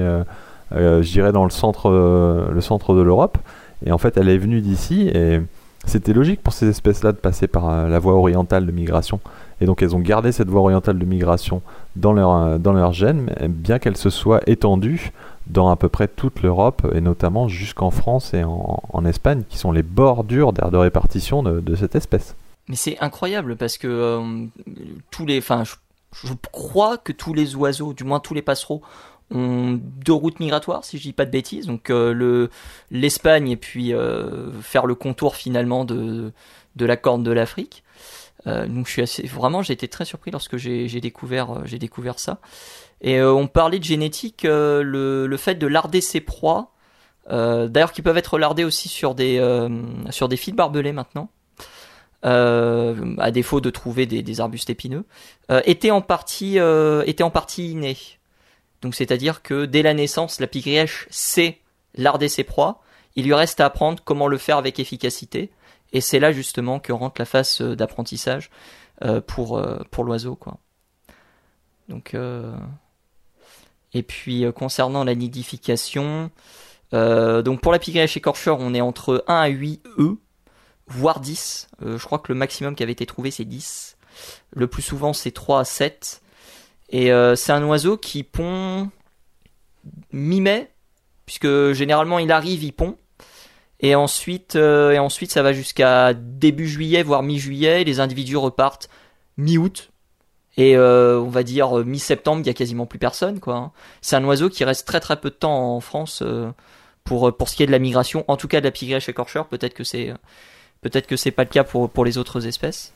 je dirais dans le centre, le centre de l'Europe. Et en fait, elle est venue d'ici et c'était logique pour ces espèces-là de passer par la voie orientale de migration. Et donc elles ont gardé cette voie orientale de migration dans leur, euh, dans leur gène, bien qu'elle se soit étendue dans à peu près toute l'Europe, et notamment jusqu'en France et en, Espagne, qui sont les bordures d'aire de répartition de, cette espèce. Mais c'est incroyable parce que euh, tous les, enfin, je, crois que tous les oiseaux, du moins tous les passereaux, ont deux routes migratoires, si je dis pas de bêtises. Donc euh, le l'Espagne et puis faire le contour finalement de de la corne de l'Afrique. Euh, donc je suis assez, vraiment, j'ai été très surpris lorsque j'ai découvert, euh, j'ai découvert ça. Et euh, on parlait de génétique, le, fait de larder ses proies, d'ailleurs qui peuvent être lardés aussi sur des, sur des fils barbelés maintenant. à défaut de trouver des, des arbustes épineux, était en partie était en partie inné. Donc c'est-à-dire que dès la naissance, la pigrièche sait larder ses proies. Il lui reste à apprendre comment le faire avec efficacité. Et c'est là justement que rentre la phase euh, d'apprentissage euh, pour, euh, pour l'oiseau. Donc, Et puis concernant la nidification, donc pour la pigrièche écorcheur, on est entre 1 à 8 œufs, voire 10. je crois que le maximum qui avait été trouvé, c'est 10. Le plus souvent, c'est 3 à 7. Et c'est un oiseau qui pond mi-mai, puisque généralement il arrive, il pond. Et ensuite, euh, et ensuite, ça va jusqu'à début juillet, voire mi-juillet. Les individus repartent mi-août. Et euh, on va dire euh, mi-septembre, il y a quasiment plus personne. Hein. C'est un oiseau qui reste très très peu de temps en France pour ce qui est de la migration. En tout cas, de la pigrièche écorcheur. Peut-être que c'est peut-être que c'est pas le cas pour les autres espèces.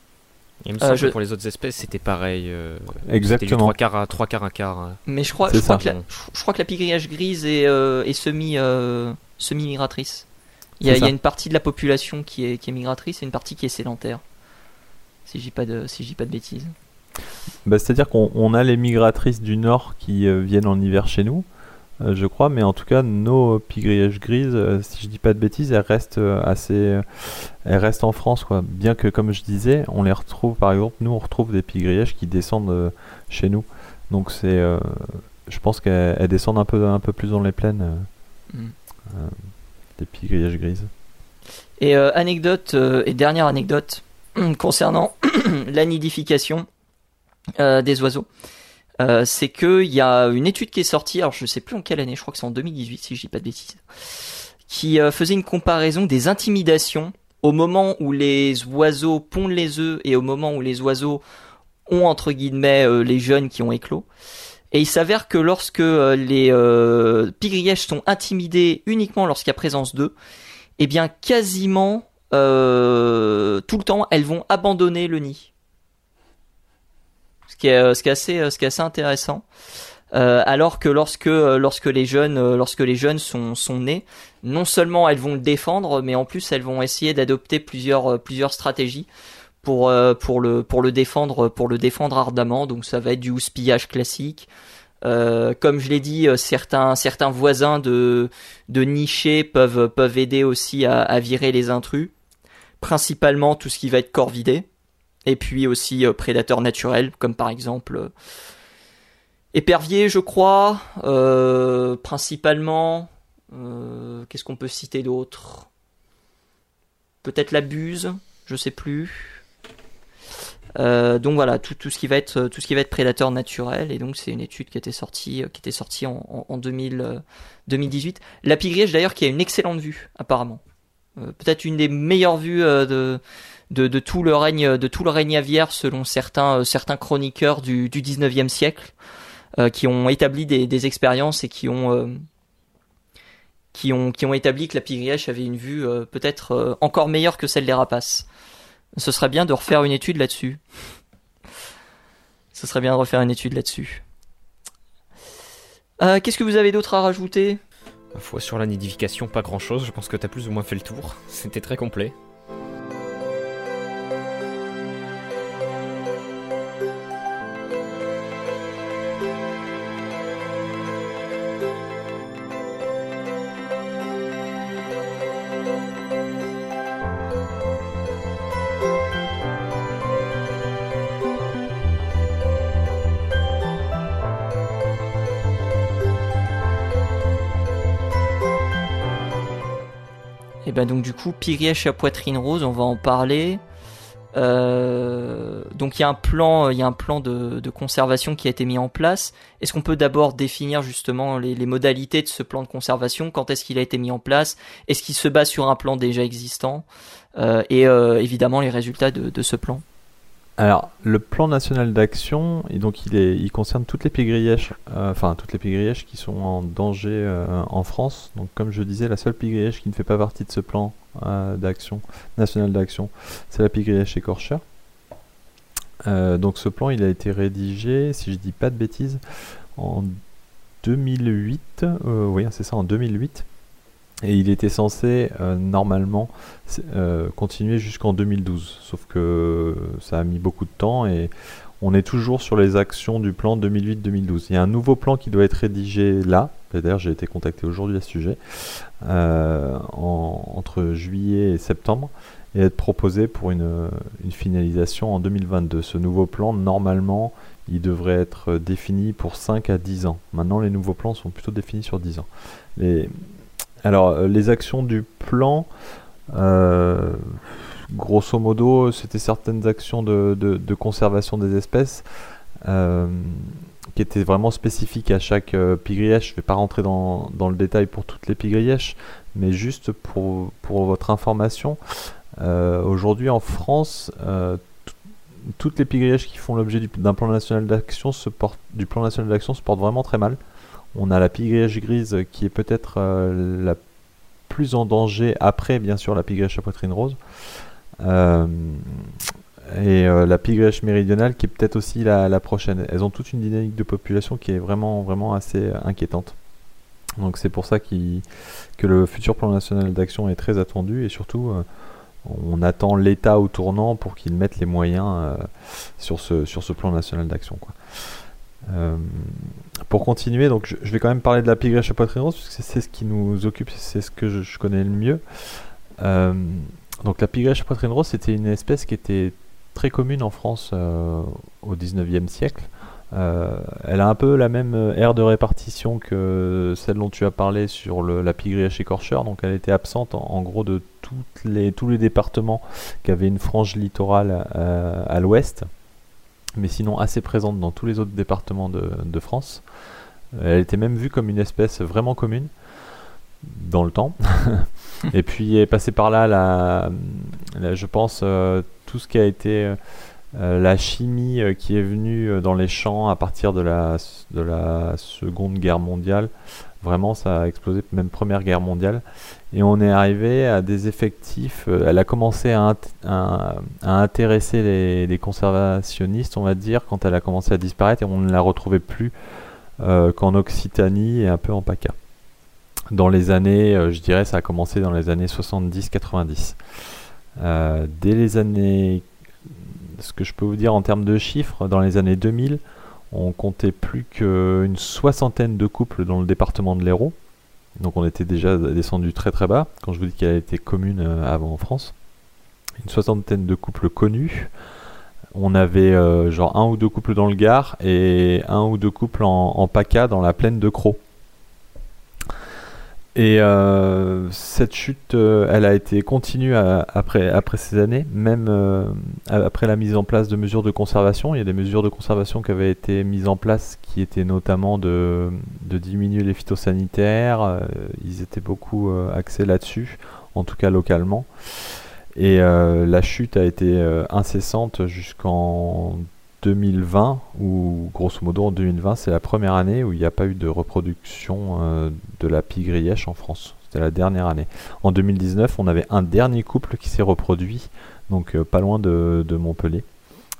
Il me semble que pour les autres espèces, c'était pareil. Exactement. Trois quarts, à, trois quarts, un quart. Hein. Mais je crois, je crois, que la, je, crois que la pigrièche grise est, est semi semi migratrice. Il y, a, une partie de la population qui est, qui est migratrice et une partie qui est sédentaire. Si je dis pas de, si dis pas de bêtises. Bah, C'est-à-dire qu'on a les migratrices du nord qui euh, viennent en hiver chez nous, euh, je crois, mais en tout cas, nos pigrièches grises, euh, si je dis pas de bêtises, elles restent assez. elles restent en France, quoi. Bien que, comme je disais, on les retrouve, par exemple, nous, on retrouve des pigrièches qui descendent chez nous. Donc, c'est. je pense qu'elles descendent un peu, un peu plus dans les plaines. Mm des pigrillages grises. Et euh, anecdote, euh, et dernière anecdote <clears throat> concernant <clears throat> la nidification euh, des oiseaux. C'est qu'il y a une étude qui est sortie, alors je sais plus en quelle année, je crois que c'est en 2018 si je dis pas de bêtises, qui faisait une comparaison des intimidations au moment où les oiseaux pondent les œufs et au moment où les oiseaux ont entre guillemets les jeunes qui ont éclos. Et il s'avère que lorsque euh, les euh, pigrièches sont intimidés uniquement lorsqu'il y a présence d'eux, eh bien quasiment euh, tout le temps elles vont abandonner le nid. Ce qui est, ce qui est assez, ce qui est assez intéressant. alors que lorsque lorsque les jeunes lorsque les jeunes sont sont nés, non seulement elles vont le défendre, mais en plus elles vont essayer d'adopter plusieurs plusieurs stratégies pour euh, pour le pour le défendre pour le défendre ardemment. Donc ça va être du houspillage classique. Euh, comme je l'ai dit, euh, certains certains voisins de de nichés peuvent peuvent aider aussi à, à, virer les intrus. Principalement tout ce qui va être corps vidé. Et puis aussi prédateurs naturels, comme par exemple épervier, je crois. principalement. Qu'est-ce qu'on peut citer d'autre? Peut-être la buse, je sais plus. Euh, donc voilà, tout, ce qui va être tout ce qui va être prédateur naturel et donc c'est une étude qui était sortie qui était sortie en, en, 2000, 2018. Euh, La pigrièche d'ailleurs qui a une excellente vue apparemment, euh, peut-être une des meilleures vues de, de, tout le règne de tout le règne aviaire selon certains certains chroniqueurs du, du 19e siècle qui ont établi des, expériences et qui ont qui ont qui ont établi que la pigrièche avait une vue peut-être encore meilleure que celle des rapaces. Ce serait bien de refaire une étude là-dessus. Ce serait bien de refaire une étude là-dessus. Euh, Qu'est-ce que vous avez d'autre à rajouter? Ma foi, sur la nidification, pas grand-chose. Je pense que t'as plus ou moins fait le tour. C'était très complet. Ben donc du coup, Pirièche à poitrine rose, on va en parler. Euh, donc il y a un plan, il y a un plan de, conservation qui a été mis en place. Est-ce qu'on peut d'abord définir justement les, modalités de ce plan de conservation? Quand est-ce qu'il a été mis en place? Est-ce qu'il se base sur un plan déjà existant? Euh, Et euh, évidemment les résultats de ce plan. Alors, le plan national d'action, donc il, est, il concerne toutes les pigrièches, euh, enfin toutes les pigrièches qui sont en danger euh, en France. Donc, comme je disais, la seule pigrièche qui ne fait pas partie de ce plan euh, d'action national d'action, c'est la pigrièche écorcheur. donc, ce plan, il a été rédigé, si je dis pas de bêtises, en 2008. oui, c'est ça, en 2008. Et il était censé euh, normalement euh, continuer jusqu'en 2012. Sauf que ça a mis beaucoup de temps et on est toujours sur les actions du plan 2008-2012. Il y a un nouveau plan qui doit être rédigé là. D'ailleurs, j'ai été contacté aujourd'hui à ce sujet, euh, entre juillet et septembre, et être proposé pour une, une, finalisation en 2022. Ce nouveau plan, normalement, il devrait être défini pour 5 à 10 ans. Maintenant, les nouveaux plans sont plutôt définis sur 10 ans. Les, alors, euh, les actions du plan, euh, grosso modo, c'était certaines actions de, conservation des espèces euh, qui étaient vraiment spécifiques à chaque pigrièche. Je ne vais pas rentrer dans, le détail pour toutes les pigrièches, mais juste pour, votre information, aujourd'hui en France, toutes les pigrièches qui font l'objet d'un plan national d'action du plan national d'action se portent vraiment très mal. On a la pigrièche grise qui est peut-être euh, la plus en danger après, bien sûr, la pigrièche à poitrine rose. Euh, et euh, la pigrièche méridionale qui est peut-être aussi la, prochaine. Elles ont toute une dynamique de population qui est vraiment, assez inquiétante. Donc c'est pour ça que le futur plan national d'action est très attendu et surtout on attend l'État au tournant pour qu'il mette les moyens sur, ce, plan national d'action. Pour continuer, donc je, vais quand même parler de la pigrièche à poitrine rose, puisque c'est ce qui nous occupe, c'est ce que je, connais le mieux. Euh, donc la poitrine rose, c'était une espèce qui était très commune en France euh, au 19e siècle. elle a un peu la même aire de répartition que celle dont tu as parlé sur la pigrièche écorcheur, donc elle était absente en, gros de les, tous les départements qui avaient une frange littorale à l'ouest mais sinon assez présente dans tous les autres départements de, France. Elle était même vue comme une espèce vraiment commune dans le temps. <laughs> et puis est passé par là, la, je pense, euh, tout ce qui a été euh, la chimie euh, qui est venue dans les champs à partir de la, de la Seconde Guerre mondiale. Vraiment, ça a explosé, même Première Guerre mondiale. Et on est arrivé à des effectifs. Euh, elle a commencé à, intéresser les, conservationnistes, on va dire, quand elle a commencé à disparaître, et on ne la retrouvait plus euh, qu'en Occitanie et un peu en PACA. Dans les années, euh, je dirais, ça a commencé dans les années 70-90. dès les années ce que je peux vous dire en termes de chiffres, dans les années 2000, on comptait plus qu'une soixantaine de couples dans le département de l'Hérault. Donc on était déjà descendu très très bas, quand je vous dis qu'elle était commune avant en France. Une soixantaine de couples connus. On avait genre un ou deux couples dans le Gard et un ou deux couples en, PACA dans la plaine de Croix. Et euh, cette chute, euh, elle a été continue après, ces années, même euh, après la mise en place de mesures de conservation. Il y a des mesures de conservation qui avaient été mises en place, qui étaient notamment de diminuer les phytosanitaires. ils étaient beaucoup axés là-dessus, en tout cas localement. Et la chute a été incessante jusqu'en 2020, ou grosso modo en 2020, c'est la première année où il n'y a pas eu de reproduction euh, de la pie grièche en France. C'était la dernière année. En 2019, on avait un dernier couple qui s'est reproduit, donc euh, pas loin de, Montpellier.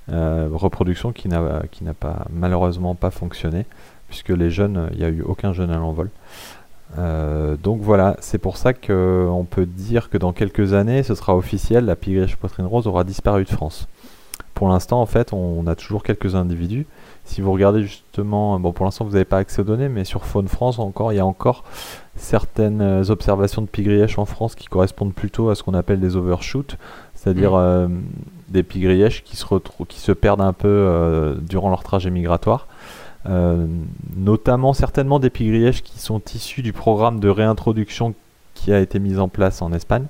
Euh, reproduction qui n'a qui n'a pas malheureusement pas fonctionné puisque les jeunes, il n'y a eu aucun jeune à l'envol. Donc voilà, c'est pour ça qu'on peut dire que dans quelques années, ce sera officiel, la pie grièche poitrine rose aura disparu de France pour l'instant, en fait, on a toujours quelques individus. Si vous regardez justement, bon, pour l'instant, vous n'avez pas accès aux données, mais sur Faune France, encore, il y a encore certaines euh, observations de pigrièches en France qui correspondent plutôt à ce qu'on appelle des overshoots, c'est-à-dire euh, des pigrièches qui se, qui se perdent un peu euh, durant leur trajet migratoire. Notamment certainement des pigrièches qui sont issus du programme de réintroduction qui a été mis en place en Espagne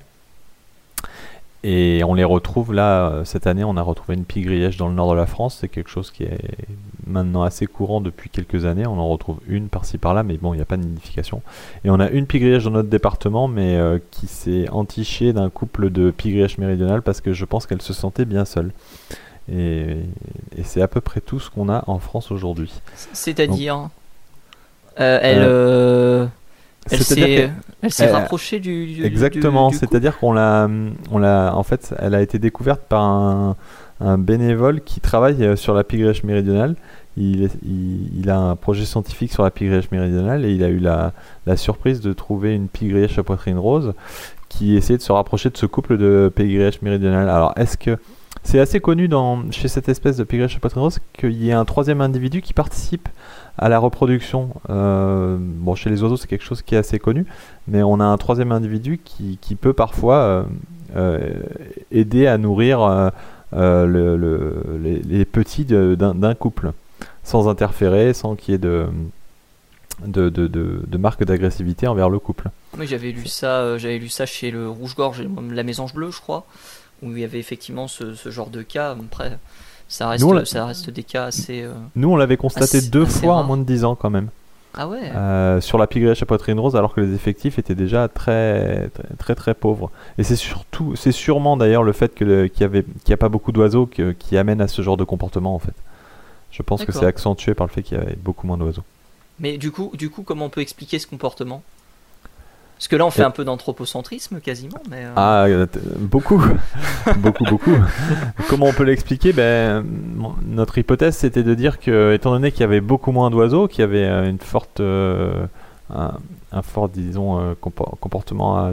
et on les retrouve là, euh, cette année, on a retrouvé une pie grièche dans le nord de la France. C'est quelque chose qui est maintenant assez courant depuis quelques années. On en retrouve une par-ci par-là, mais bon, il n'y a pas de nidification. Et on a une pie grièche dans notre département, mais euh, qui s'est entichée d'un couple de pie grièches méridionales parce que je pense qu'elle se sentait bien seule. Et, c'est à peu près tout ce qu'on a en France aujourd'hui. C'est-à-dire euh, Elle. Elle s'est, elle s'est rapprochée du, Exactement, c'est-à-dire qu'on l'a, on l'a, en fait, elle a été découverte par un, un bénévole qui travaille euh, sur la pigrèche méridionale. Il, il, a un projet scientifique sur la pigrèche méridionale et il a eu la, la surprise de trouver une pigrèche à poitrine rose qui essayait de se rapprocher de ce couple de pigrèche méridionale. Alors, est-ce que c'est assez connu dans, chez cette espèce de poitrine rose qu'il y ait un troisième individu qui participe à la reproduction. Euh, bon, chez les oiseaux, c'est quelque chose qui est assez connu, mais on a un troisième individu qui, peut parfois euh, euh, aider à nourrir le, les, petits d'un couple, sans interférer, sans qu'il y ait de, de, marque d'agressivité envers le couple. J'avais lu ça, j'avais lu ça chez le rouge-gorge, la mésange bleue, je crois, où il y avait effectivement ce, ce genre de cas. Après, ça reste, ça reste des cas assez. Euh, nous, on l'avait constaté deux fois en moins de 10 ans quand même. Ah ouais euh, Sur la pigrièche à poitrine rose, alors que les effectifs étaient déjà très très très, très pauvres. Et c'est surtout, c'est sûrement d'ailleurs le fait qu'il n'y avait, qu'il a pas beaucoup d'oiseaux qui amène à ce genre de comportement en fait. Je pense que c'est accentué par le fait qu'il y avait beaucoup moins d'oiseaux. Mais du coup, du coup, comment on peut expliquer ce comportement? Parce que là, on fait un peu d'anthropocentrisme quasiment. Mais euh, Ah, euh, beaucoup, <laughs> beaucoup, beaucoup. Comment on peut l'expliquer? Ben, Notre hypothèse, c'était de dire que, étant donné qu'il y avait beaucoup moins d'oiseaux, qu'il y avait euh, une forte, un, fort, disons, comportement,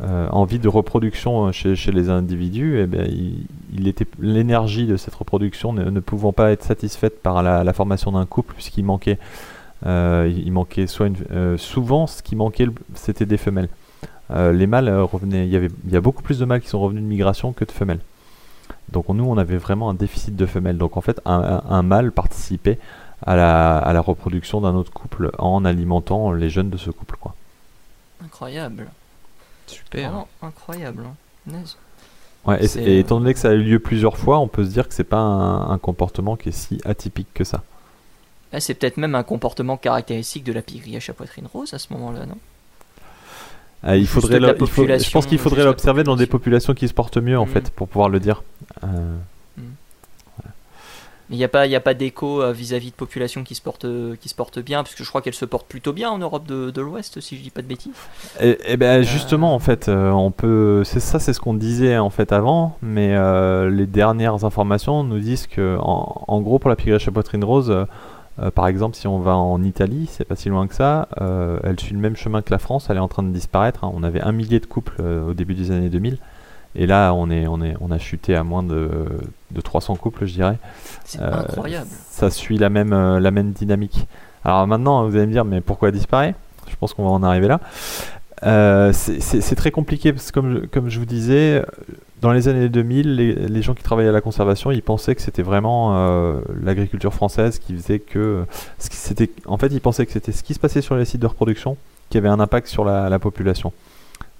envie de reproduction chez, chez les individus, et eh ben, il, était l'énergie de cette reproduction ne, pouvant pas être satisfaite par la, la formation d'un couple, puisqu'il manquait il manquait soit une, euh, souvent ce qui manquait c'était des femelles. Euh, les mâles revenaient, il y avait, il y a beaucoup plus de mâles qui sont revenus de migration que de femelles. Donc nous on avait vraiment un déficit de femelles. Donc en fait un, mâle participait à la, à la reproduction d'un autre couple en alimentant les jeunes de ce couple quoi. Incroyable. Super. incroyable. Hein. Ouais, et, étant donné que ça a eu lieu plusieurs fois, on peut se dire que c'est pas un, comportement qui est si atypique que ça. Ah, c'est peut-être même un comportement caractéristique de la pigrièche à poitrine rose à ce moment-là, non? Ah, il faudrait je pense qu'il faudrait l'observer dans des populations qui se portent mieux, en mm. fait, pour pouvoir le dire. Euh, mm. Il n'y a pas, a pas d'écho euh, vis-à-vis de populations qui se portent, qui se portent bien, puisque je crois qu'elles se portent plutôt bien en Europe de, l'Ouest, si je dis pas de bêtises. Et, eh, eh ben justement, en fait, euh, on peut, c'est ça, c'est ce qu'on disait en fait avant, mais les dernières informations nous disent que, en, en gros, pour la pigrièche à poitrine rose, euh, par exemple, si on va en Italie, c'est pas si loin que ça, euh, elle suit le même chemin que la France, elle est en train de disparaître. Hein. On avait un millier de couples euh, au début des années 2000, Et là, on, est, on, est, on a chuté à moins de, de 300 couples, je dirais. C'est incroyable. Ça suit la même, la même dynamique. Alors maintenant, vous allez me dire, mais pourquoi elle disparaît? Je pense qu'on va en arriver là. c'est très compliqué parce que comme, comme je vous disais, dans les années 2000, les, gens qui travaillaient à la conservation, ils pensaient que c'était vraiment euh, l'agriculture française qui faisait que. C'était, en fait, ils pensaient que c'était ce qui se passait sur les sites de reproduction qui avait un impact sur la, population.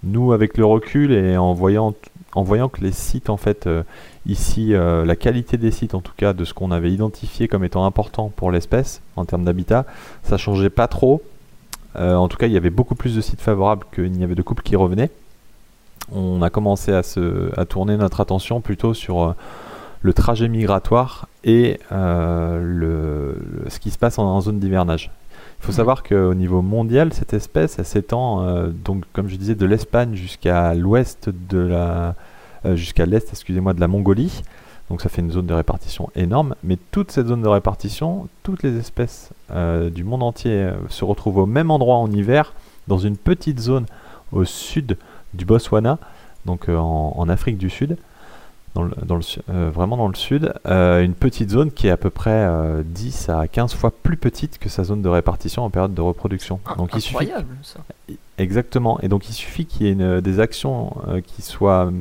Nous, avec le recul et en voyant, en voyant que les sites, en fait, euh, ici, euh, la qualité des sites, en tout cas, de ce qu'on avait identifié comme étant important pour l'espèce en termes d'habitat, ça changeait pas trop. en tout cas, il y avait beaucoup plus de sites favorables qu'il n'y avait de couples qui revenaient on a commencé à, se, à tourner notre attention plutôt sur euh, le trajet migratoire et euh, le, ce qui se passe en, zone d'hivernage. Il faut savoir qu'au niveau mondial, cette espèce, elle s'étend, euh, donc, comme je disais, de l'Espagne jusqu'à l'ouest de la, jusqu'à l'est, excusez-moi, de la Mongolie. Donc ça fait une zone de répartition énorme. Mais toute cette zone de répartition, toutes les espèces du monde entier se retrouvent au même endroit en hiver, dans une petite zone au sud du Botswana, donc euh, en, Afrique du Sud, dans le, euh, vraiment dans le sud, euh, une petite zone qui est à peu près 10 à 15 fois plus petite que sa zone de répartition en période de reproduction. Ah, donc, incroyable il suffit... ça. Exactement. Et donc il suffit qu'il y ait des actions qui soient,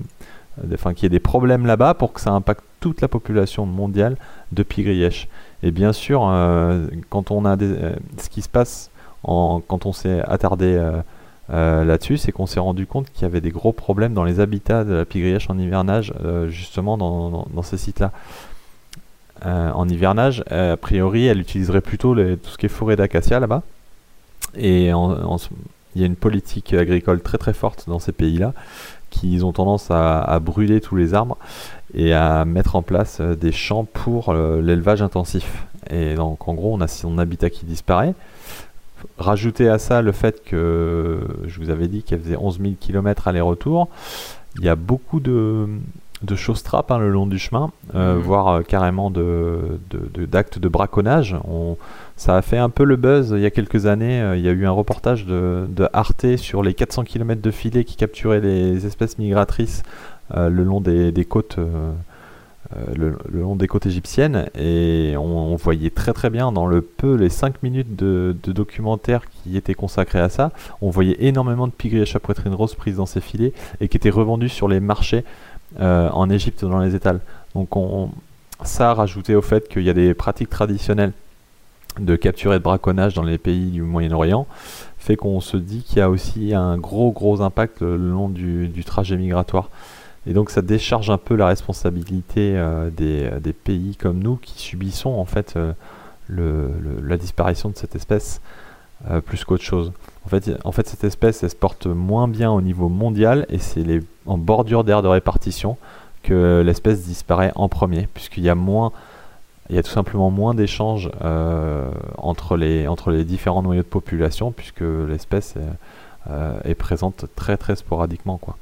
enfin qu'il y ait des problèmes là-bas pour que ça impacte toute la population mondiale de pigrièche. Et bien sûr, quand on a des, ce qui se passe en, quand on s'est attardé euh, là-dessus, c'est qu'on s'est rendu compte qu'il y avait des gros problèmes dans les habitats de la pigrièche en hivernage, euh, justement dans, ces sites-là. Euh, en hivernage, a priori, elle utiliserait plutôt tout ce qui est forêt d'acacia là-bas. Et il y a une politique agricole très très forte dans ces pays-là, qui ont tendance à, brûler tous les arbres et à mettre en place des champs pour l'élevage intensif. Et donc en gros, on a son habitat qui disparaît. Rajouter à ça le fait que je vous avais dit qu'elle faisait 11 000 km aller-retour, il y a beaucoup de, de choses trappes hein, le long du chemin, euh, mhm. voire euh, carrément d'actes de, de, braconnage. On, ça a fait un peu le buzz il y a quelques années. Euh, il y a eu un reportage de, Arte sur les 400 km de filets qui capturaient les espèces migratrices le long des, des côtes euh, le, long des côtes égyptiennes et on, voyait très très bien dans le peu, les 5 minutes de, documentaire qui étaient consacrés à ça, on voyait énormément de pigrièches à poitrine rose prises dans ces filets et qui étaient revendus sur les marchés euh, en Égypte dans les étals. Donc on, ça rajouté au fait qu'il y a des pratiques traditionnelles de capture et de braconnage dans les pays du Moyen-Orient fait qu'on se dit qu'il y a aussi un gros gros impact le long du trajet migratoire. Et donc ça décharge un peu la responsabilité euh, euh, des, pays comme nous qui subissons en fait euh, la disparition de cette espèce plus qu'autre chose. En fait, cette espèce elle se porte moins bien au niveau mondial et c'est en bordure d'aire de répartition que l'espèce disparaît en premier, puisqu'il y a moins, il y a tout simplement moins d'échanges entre, les, entre les différents noyaux de population, puisque l'espèce est, est, présente très très sporadiquement. Quoi.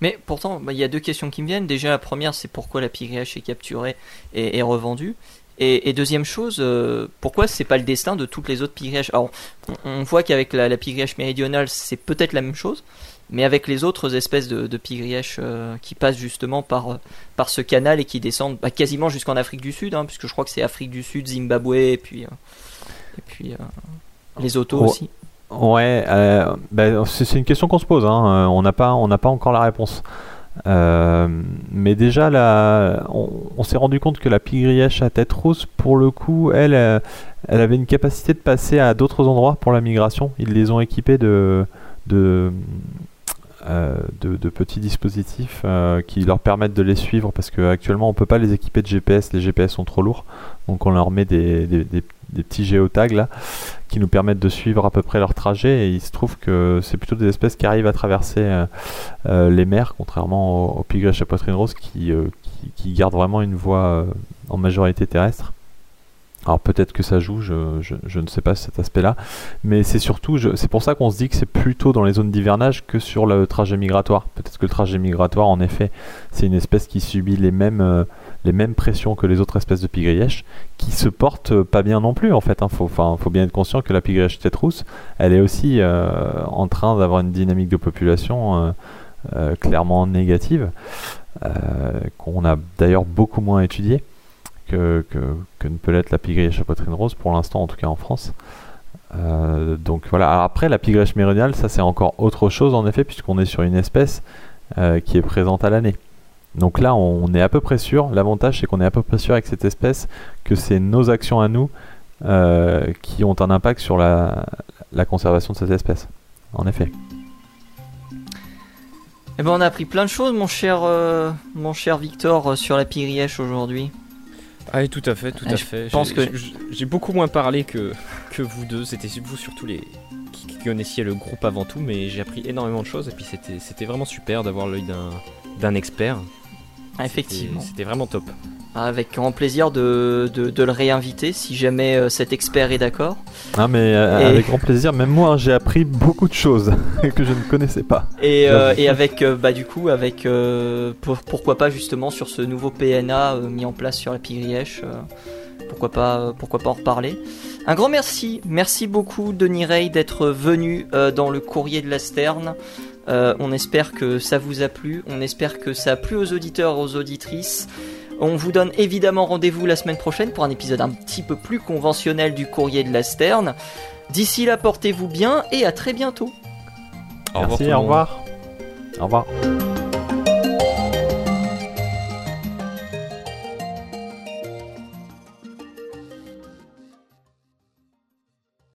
Mais pourtant, bah, il y a deux questions qui me viennent. Déjà, la première, c'est pourquoi la pigrièche est capturée et, revendue. Et, deuxième chose, euh, pourquoi c'est pas le destin de toutes les autres pigrièches Alors, on, voit qu'avec la, la méridionale, c'est peut-être la même chose, mais avec les autres espèces de, de pigrièches euh, qui passent justement par, euh, par ce canal et qui descendent bah, quasiment jusqu'en Afrique du Sud, hein, puisque je crois que c'est Afrique du Sud, Zimbabwe, et puis, et puis les autos oh. aussi. Ouais, euh, ben, c'est une question qu'on se pose. Hein. Euh, on n'a pas, pas encore la réponse. Euh, mais déjà, là, on, s'est rendu compte que la pigrièche à tête rousse, pour le coup, elle, elle avait une capacité de passer à d'autres endroits pour la migration. Ils les ont équipés de, de, de, petits dispositifs qui leur permettent de les suivre parce qu'actuellement on peut pas les équiper de GPS, les GPS sont trop lourds, donc on leur met des, des, des des petits géotags là qui nous permettent de suivre à peu près leur trajet et il se trouve que c'est plutôt des espèces qui arrivent à traverser euh, euh, les mers contrairement aux, aux à poitrine rose qui, euh, qui, gardent vraiment une voie en majorité terrestre. Alors peut-être que ça joue, je, je, ne sais pas cet aspect-là, mais c'est surtout, c'est pour ça qu'on se dit que c'est plutôt dans les zones d'hivernage que sur le trajet migratoire. Peut-être que le trajet migratoire, en effet, c'est une espèce qui subit les mêmes, les mêmes pressions que les autres espèces de pigrièches, qui se portent pas bien non plus en fait. Il hein. faut, bien être conscient que la pigrièche tête rousse, elle est aussi euh, en train d'avoir une dynamique de population euh, clairement négative, qu'on a d'ailleurs beaucoup moins étudié que, ne peut l'être la pie à poitrine rose, pour l'instant en tout cas en France. donc voilà, après la pie méridionale, ça c'est encore autre chose en effet, puisqu'on est sur une espèce qui est présente à l'année. Donc là, on est à peu près sûr. L'avantage, c'est qu'on est à peu près sûr avec cette espèce que c'est nos actions à nous euh, qui ont un impact sur la, conservation de cette espèce. En effet. Eh ben, on a appris plein de choses, mon cher, euh, mon cher Victor, euh, sur la pirièche aujourd'hui. Ah oui, tout à fait, tout à fait. pense que j'ai beaucoup moins parlé que, que vous deux. C'était vous surtout les qui connaissiez le groupe avant tout, mais j'ai appris énormément de choses et puis c'était vraiment super d'avoir l'œil d'un expert. Effectivement. C'était vraiment top. Avec grand plaisir de, de, le réinviter si jamais euh, cet expert est d'accord. Ah mais euh, avec grand plaisir, même moi hein, j'ai appris beaucoup de choses <laughs> que je ne connaissais pas. Et, euh, et avec bah du coup avec pourquoi pas justement sur ce nouveau PNA mis en place sur la Pirièche, pourquoi pas pourquoi pas en reparler. Un grand merci, merci beaucoup Denis Rey d'être venu dans le courrier de la Sterne. Euh, on espère que ça vous a plu, on espère que ça a plu aux auditeurs, aux auditrices. On vous donne évidemment rendez-vous la semaine prochaine pour un épisode un petit peu plus conventionnel du courrier de la Sterne. D'ici là, portez-vous bien et à très bientôt. Merci, au revoir. Au revoir.